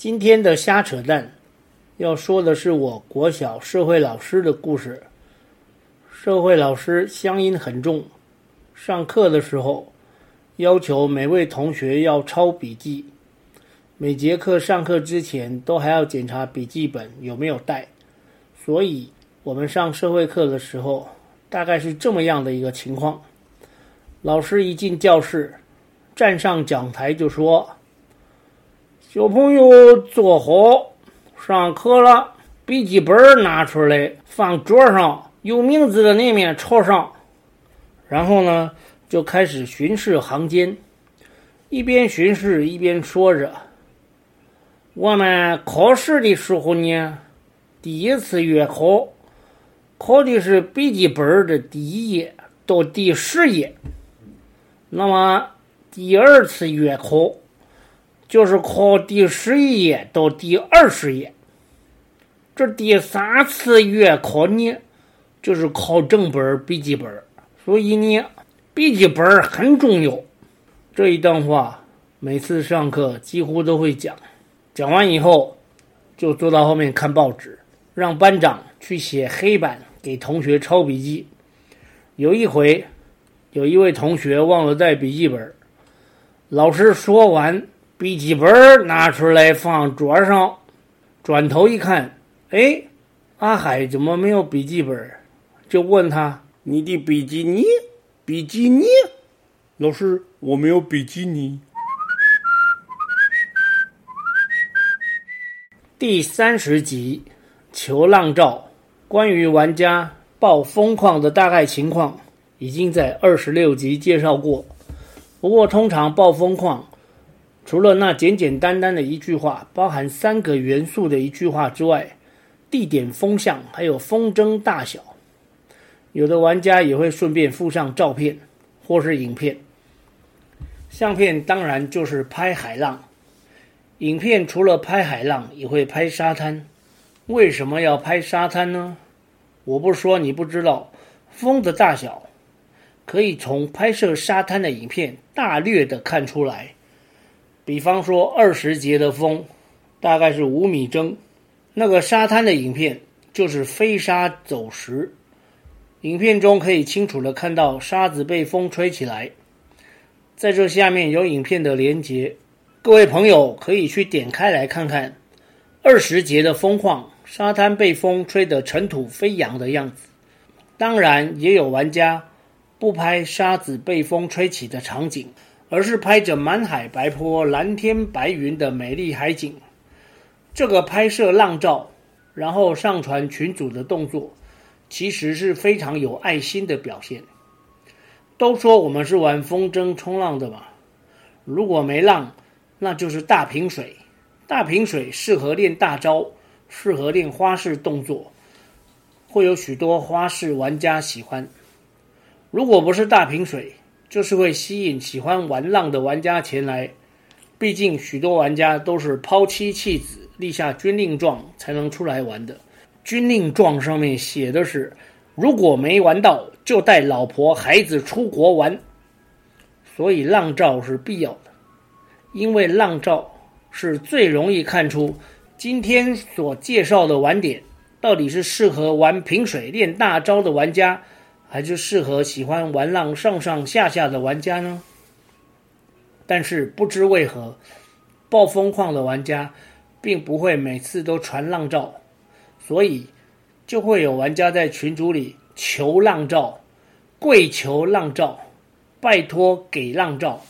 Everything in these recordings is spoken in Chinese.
今天的瞎扯淡，要说的是我国小社会老师的故事。社会老师乡音很重，上课的时候要求每位同学要抄笔记，每节课上课之前都还要检查笔记本有没有带。所以我们上社会课的时候，大概是这么样的一个情况：老师一进教室，站上讲台就说。小朋友坐好，上课了。笔记本拿出来，放桌上，有名字的那面朝上。然后呢，就开始巡视行间，一边巡视一边说着：“我们考试的时候呢，第一次月考考的是笔记本的第一页到第十页，那么第二次月考。”就是考第十一页到第二十页，这第三次月考呢，就是考正本笔记本，所以呢，笔记本很重要。这一段话每次上课几乎都会讲，讲完以后就坐到后面看报纸，让班长去写黑板给同学抄笔记。有一回，有一位同学忘了带笔记本，老师说完。笔记本拿出来放桌上，转头一看，哎，阿海怎么没有笔记本？就问他：“你的笔记呢？笔记呢？”老师，我没有笔记呢。第三十集《求浪照》，关于玩家爆风矿的大概情况，已经在二十六集介绍过。不过，通常爆风矿。除了那简简单单的一句话，包含三个元素的一句话之外，地点、风向，还有风筝大小，有的玩家也会顺便附上照片或是影片。相片当然就是拍海浪，影片除了拍海浪，也会拍沙滩。为什么要拍沙滩呢？我不说你不知道，风的大小可以从拍摄沙滩的影片大略的看出来。比方说，二十节的风大概是五米征，那个沙滩的影片就是飞沙走石。影片中可以清楚的看到沙子被风吹起来。在这下面有影片的连接，各位朋友可以去点开来看看二十节的风况，沙滩被风吹得尘土飞扬的样子。当然，也有玩家不拍沙子被风吹起的场景。而是拍着满海白波、蓝天白云的美丽海景，这个拍摄浪照，然后上传群组的动作，其实是非常有爱心的表现。都说我们是玩风筝冲浪的嘛，如果没浪，那就是大平水。大平水适合练大招，适合练花式动作，会有许多花式玩家喜欢。如果不是大平水，就是会吸引喜欢玩浪的玩家前来，毕竟许多玩家都是抛妻弃子、立下军令状才能出来玩的。军令状上面写的是，如果没玩到，就带老婆孩子出国玩。所以浪照是必要的，因为浪照是最容易看出今天所介绍的玩点到底是适合玩平水练大招的玩家。还是适合喜欢玩浪上上下下的玩家呢？但是不知为何，暴风矿的玩家并不会每次都传浪照，所以就会有玩家在群组里求浪照，跪求浪照，拜托给浪照。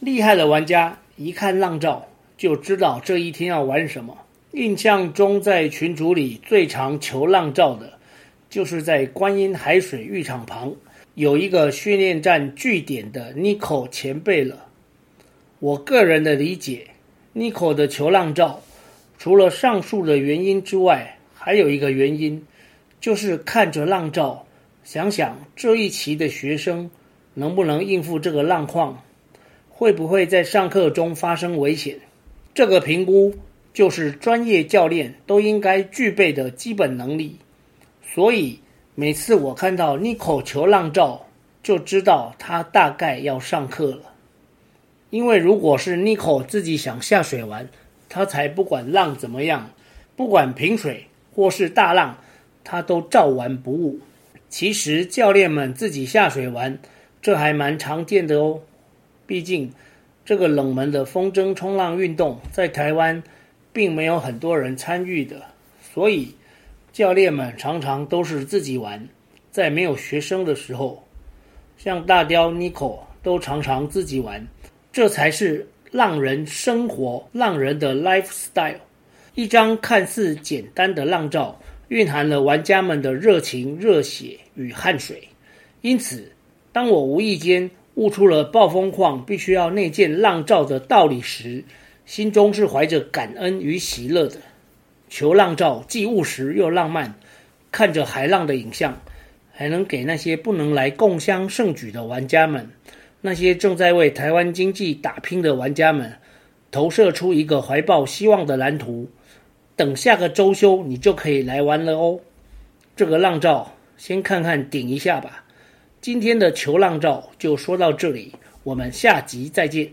厉害的玩家一看浪照就知道这一天要玩什么。印象中在群组里最常求浪照的。就是在观音海水浴场旁有一个训练站据点的 Nico 前辈了。我个人的理解，Nico 的球浪照，除了上述的原因之外，还有一个原因，就是看着浪照，想想这一期的学生能不能应付这个浪况，会不会在上课中发生危险？这个评估就是专业教练都应该具备的基本能力。所以每次我看到 Nico 球浪照，就知道他大概要上课了。因为如果是 Nico 自己想下水玩，他才不管浪怎么样，不管平水。或是大浪，他都照玩不误。其实教练们自己下水玩，这还蛮常见的哦。毕竟这个冷门的风筝冲浪运动在台湾并没有很多人参与的，所以教练们常常都是自己玩。在没有学生的时候，像大雕 Nico 都常常自己玩，这才是浪人生活，浪人的 lifestyle。一张看似简单的浪照，蕴含了玩家们的热情、热血与汗水。因此，当我无意间悟出了暴风矿必须要内建浪照的道理时，心中是怀着感恩与喜乐的。球浪照既务实又浪漫，看着海浪的影像，还能给那些不能来共襄盛举的玩家们，那些正在为台湾经济打拼的玩家们，投射出一个怀抱希望的蓝图。等下个周休，你就可以来玩了哦。这个浪照，先看看顶一下吧。今天的球浪照就说到这里，我们下集再见。